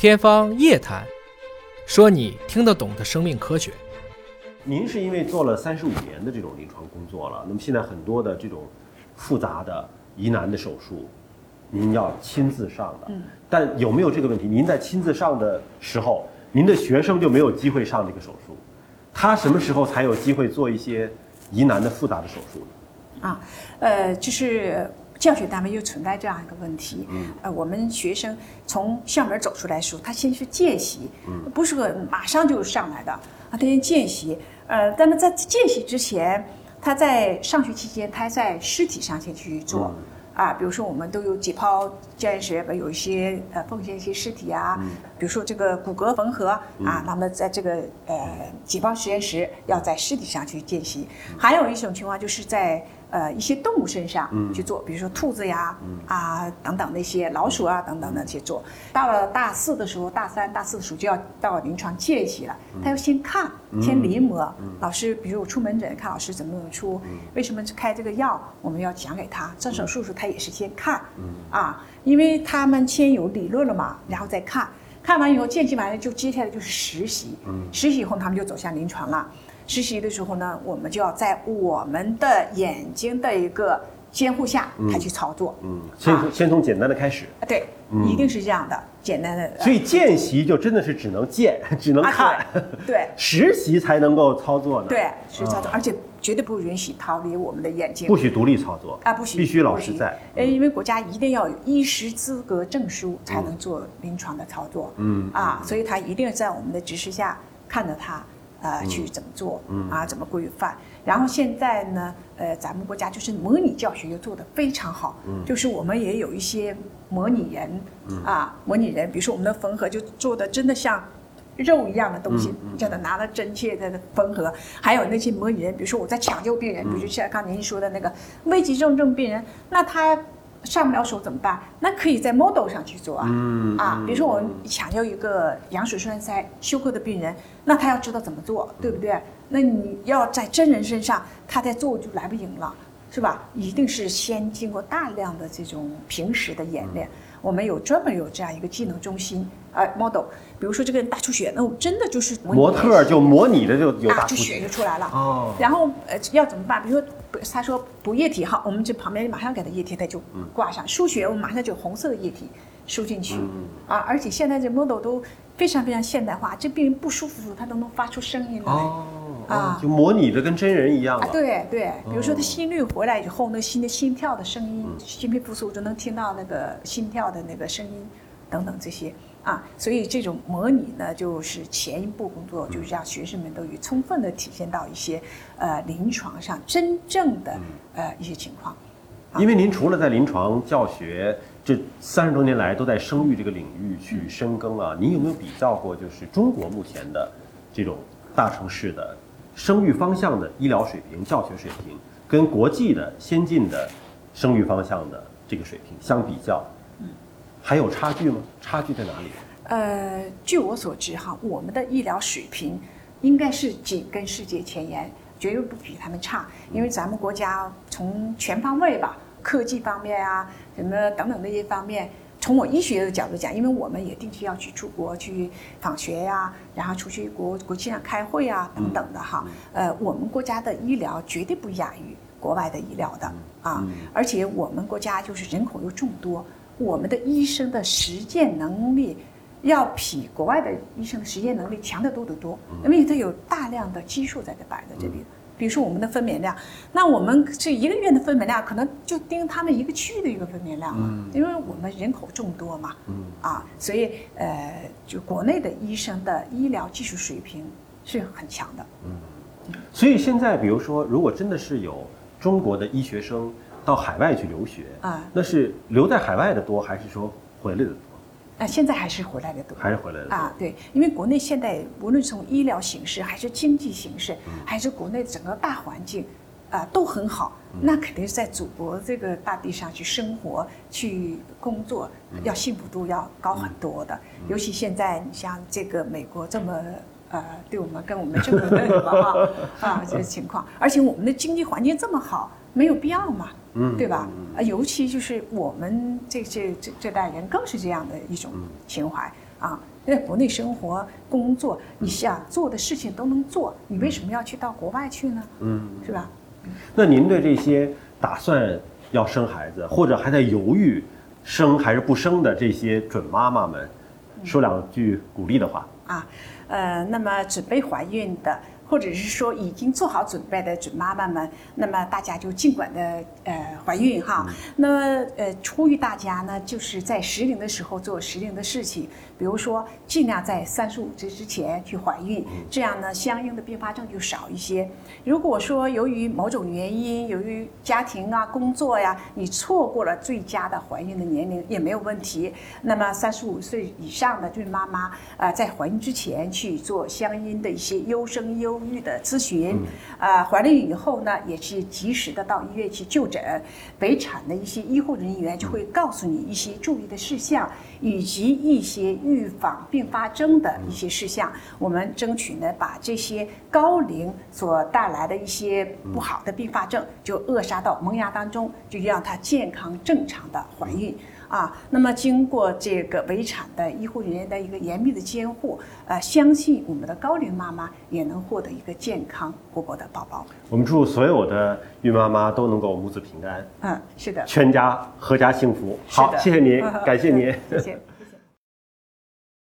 天方夜谭，说你听得懂的生命科学。您是因为做了三十五年的这种临床工作了，那么现在很多的这种复杂的疑难的手术，您要亲自上的。嗯。但有没有这个问题？您在亲自上的时候，您的学生就没有机会上这个手术，他什么时候才有机会做一些疑难的复杂的手术呢？啊，呃，就是教学单位又存在这样一个问题。嗯。呃，我们学生从校门走出来时候，他先是见习，嗯，不是说马上就上来的啊，他先见习。呃，那么在见习之前，他在上学期间，他在尸体上先去做。啊，比如说我们都有解剖实验室，有一些呃奉献一些尸体啊，比如说这个骨骼缝合啊，那么在这个呃解剖实验室要在尸体上去见习。还有一种情况就是在。呃，一些动物身上去做，比如说兔子呀，啊等等那些老鼠啊等等的去做。到了大四的时候，大三、大四的时候就要到临床见习了。他要先看，先临摹。老师，比如我出门诊看老师怎么出，为什么开这个药，我们要讲给他。做手术时他也是先看，啊，因为他们先有理论了嘛，然后再看，看完以后见习完了就接下来就是实习，实习以后他们就走向临床了。实习的时候呢，我们就要在我们的眼睛的一个监护下，他去操作。嗯，先先从简单的开始。对，一定是这样的，简单的。所以见习就真的是只能见，只能看。对。实习才能够操作呢。对，实习操作，而且绝对不允许逃离我们的眼睛。不许独立操作啊！不许，必须老师在。呃，因为国家一定要有医师资格证书才能做临床的操作。嗯。啊，所以他一定在我们的指示下看着他。呃，去怎么做啊？怎么规范？然后现在呢？呃，咱们国家就是模拟教学又做得非常好，就是我们也有一些模拟人啊，模拟人，比如说我们的缝合就做的真的像肉一样的东西，叫他拿了针切在缝合。还有那些模拟人，比如说我在抢救病人，比如像刚您说的那个危急重症病人，那他。上不了手怎么办？那可以在 model 上去做啊，啊，比如说我们抢救一个羊水栓塞休克的病人，那他要知道怎么做，对不对？那你要在真人身上，他在做就来不赢了，是吧？一定是先经过大量的这种平时的演练。我们有专门有这样一个技能中心，呃，model，比如说这个人大出血，那我们真的就是模特就模拟的就有大出血就出来了。哦，然后呃要怎么办？比如说他说补液体，哈，我们这旁边马上给他液体，他就挂上。输血我们马上就红色的液体输进去，啊，而且现在这 model 都非常非常现代化，这病人不舒服他都能发出声音来。哦。啊，就模拟的跟真人一样啊！对对，比如说他心率回来以后，那心的心跳的声音，心肺复苏就能听到那个心跳的那个声音，等等这些啊。所以这种模拟呢，就是前一步工作，就是让学生们都有充分的体现到一些呃临床上真正的呃一些情况。因为您除了在临床教学这三十多年来都在生育这个领域去深耕啊，您有没有比较过，就是中国目前的这种大城市的？生育方向的医疗水平、教学水平，跟国际的先进的生育方向的这个水平相比较，嗯，还有差距吗？差距在哪里？呃，据我所知，哈，我们的医疗水平应该是紧跟世界前沿，绝对不比他们差。因为咱们国家从全方位吧，科技方面啊，什么等等那些方面。从我医学的角度讲，因为我们也定期要去出国去访学呀，然后出去国国际上开会啊等等的哈。呃，我们国家的医疗绝对不亚于国外的医疗的啊，而且我们国家就是人口又众多，我们的医生的实践能力要比国外的医生的实践能力强得多得多，因为它有大量的基数在这摆在这里。比如说我们的分娩量，那我们这一个月的分娩量可能就盯他们一个区域的一个分娩量了，因为我们人口众多嘛，嗯啊，所以呃，就国内的医生的医疗技术水平是很强的。嗯，所以现在比如说，如果真的是有中国的医学生到海外去留学啊，那是留在海外的多，还是说回来的？啊，现在还是回来的多，还是回来的啊？对，因为国内现在无论从医疗形势，还是经济形势，还是国内整个大环境，啊，都很好。那肯定是在祖国这个大地上去生活、去工作，要幸福度要高很多的。尤其现在，你像这个美国这么呃，对我们跟我们这么那个啊啊这个情况，而且我们的经济环境这么好，没有必要嘛。嗯，对吧？啊，尤其就是我们这这这这代人更是这样的一种情怀，啊，在国内生活、工作，你想做的事情都能做，你为什么要去到国外去呢？嗯，是吧？那您对这些打算要生孩子，或者还在犹豫生还是不生的这些准妈妈们，说两句鼓励的话？啊，呃，那么准备怀孕的。或者是说已经做好准备的准妈妈们，那么大家就尽管的呃怀孕哈。那么呃，呼吁大家呢，就是在适龄的时候做适龄的事情，比如说尽量在三十五岁之前去怀孕，这样呢，相应的并发症就少一些。如果说由于某种原因，由于家庭啊、工作呀，你错过了最佳的怀孕的年龄也没有问题。那么三十五岁以上的孕妈妈啊，在怀孕之前去做相应的一些优生优。育的咨询，啊，怀了孕以后呢，也是及时的到医院去就诊，北产的一些医护人员就会告诉你一些注意的事项，以及一些预防并发症的一些事项。我们争取呢，把这些高龄所带来的一些不好的并发症，就扼杀到萌芽当中，就让它健康正常的怀孕。啊，那么经过这个围产的医护人员的一个严密的监护，呃，相信我们的高龄妈妈也能获得一个健康活泼的宝宝。我们祝所有的孕妈妈都能够母子平安。嗯，是的，全家阖家幸福。好，谢谢您，感谢您，谢谢。